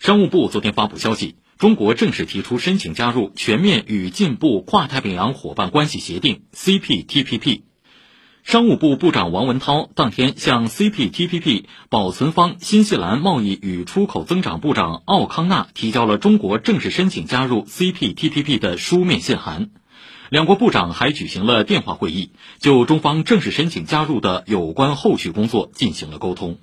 商务部昨天发布消息中国正式提出申请加入全面与进步跨太平洋伙伴关系协定 cptpp 商务部部长王文涛当天向 cptpp 保存方新西兰贸易与出口增长部长奥康纳提交了中国正式申请加入 cptpp 的书面信函。两国部长还举行了电话会议就中方正式申请加入的有关后续工作进行了沟通。